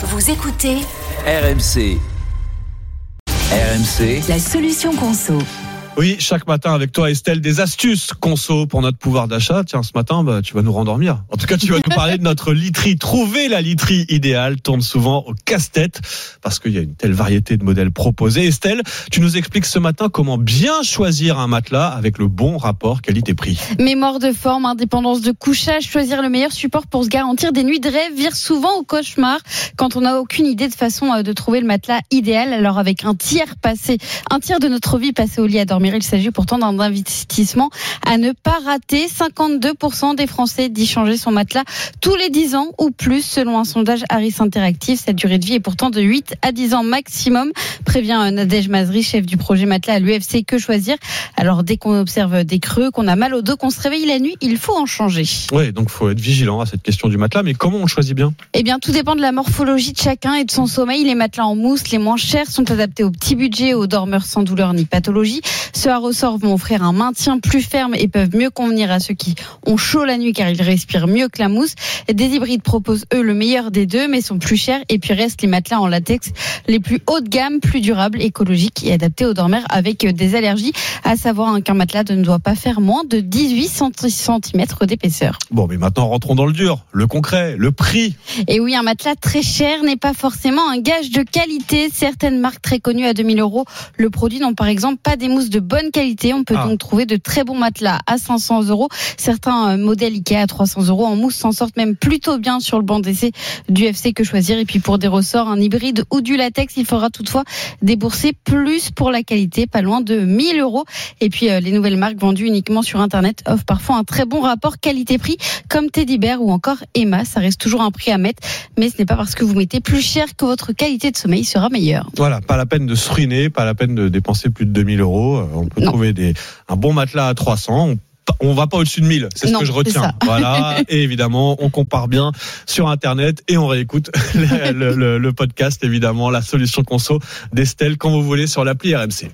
Vous écoutez RMC. RMC. la solution conso. Oui, chaque matin avec toi Estelle, des astuces conso pour notre pouvoir d'achat. Tiens, ce matin, bah, tu vas nous rendormir. En tout cas, tu vas nous parler de notre literie. Trouver la literie idéale tourne souvent au casse-tête parce qu'il y a une telle variété de modèles proposés. Estelle, tu nous expliques ce matin comment bien choisir un matelas avec le bon rapport qualité-prix. Mémoire de forme, indépendance de couchage, choisir le meilleur support pour se garantir des nuits de rêve vire souvent au cauchemar quand on n'a aucune idée de façon euh, de trouver le matelas idéal. Alors avec un tiers passé, un tiers de notre vie passé au lit à dormir, il s'agit pourtant d'un investissement à ne pas rater. 52% des Français disent changer son matelas tous les 10 ans ou plus selon un sondage Harris Interactive. Cette durée de vie est pourtant de 8 à 10 ans maximum, prévient euh, Nadège Mazri, chef du projet matelas à l'UFC. Que choisir Alors dès qu'on observe des creux, qu'on a mal au dos, qu'on se réveille la nuit, il faut en changer. Oui, donc faut être vigilant à cette question du matelas. Mais comment on choisit bien? Eh bien, tout dépend de la morphologie de chacun et de son sommeil. Les matelas en mousse, les moins chers, sont adaptés au petit budget, aux dormeurs sans douleur ni pathologie. Ceux à ressort vont offrir un maintien plus ferme et peuvent mieux convenir à ceux qui ont chaud la nuit car ils respirent mieux que la mousse. Des hybrides proposent eux le meilleur des deux, mais sont plus chers. Et puis restent les matelas en latex les plus haut de gamme, plus durables, écologiques et adaptés aux dormeurs avec des allergies. À savoir qu'un matelas ne doit pas faire moins de 18 cm d'épaisseur. Bon, mais maintenant rentrons dans le dur, le concret, le prix. Et oui, un matelas très cher n'est pas forcément un gage de qualité. Certaines marques très connues à 2000 euros le produit n'ont par exemple pas des mousses de bonne qualité. On peut Ah. donc trouver de très bons matelas à 500 euros. Certains euh, modèles Ikea à 300 euros en mousse s'en sortent même plutôt bien sur le banc d'essai du FC que choisir. Et puis pour des ressorts, un hybride ou du latex, il faudra toutefois débourser plus pour la qualité, pas loin de 1000 euros. Et puis euh, les nouvelles marques vendues uniquement sur Internet offrent parfois un très bon rapport qualité-prix, comme Teddy Bear ou encore Emma. Ça reste toujours un prix à mettre, mais ce n'est pas parce que vous mettez plus cher que votre qualité de sommeil sera meilleure. Voilà, pas la peine de se ruiner, pas la peine de dépenser plus de 2000 euros. Euh, On peut Non. trouver des, un bon matelas à 300. On on va pas au-dessus de 1000, c'est ce Non, que je retiens. Voilà, et évidemment, on compare bien sur Internet et on réécoute le, le- le podcast, évidemment, la solution conso d'Estelle quand vous voulez sur l'appli RMC.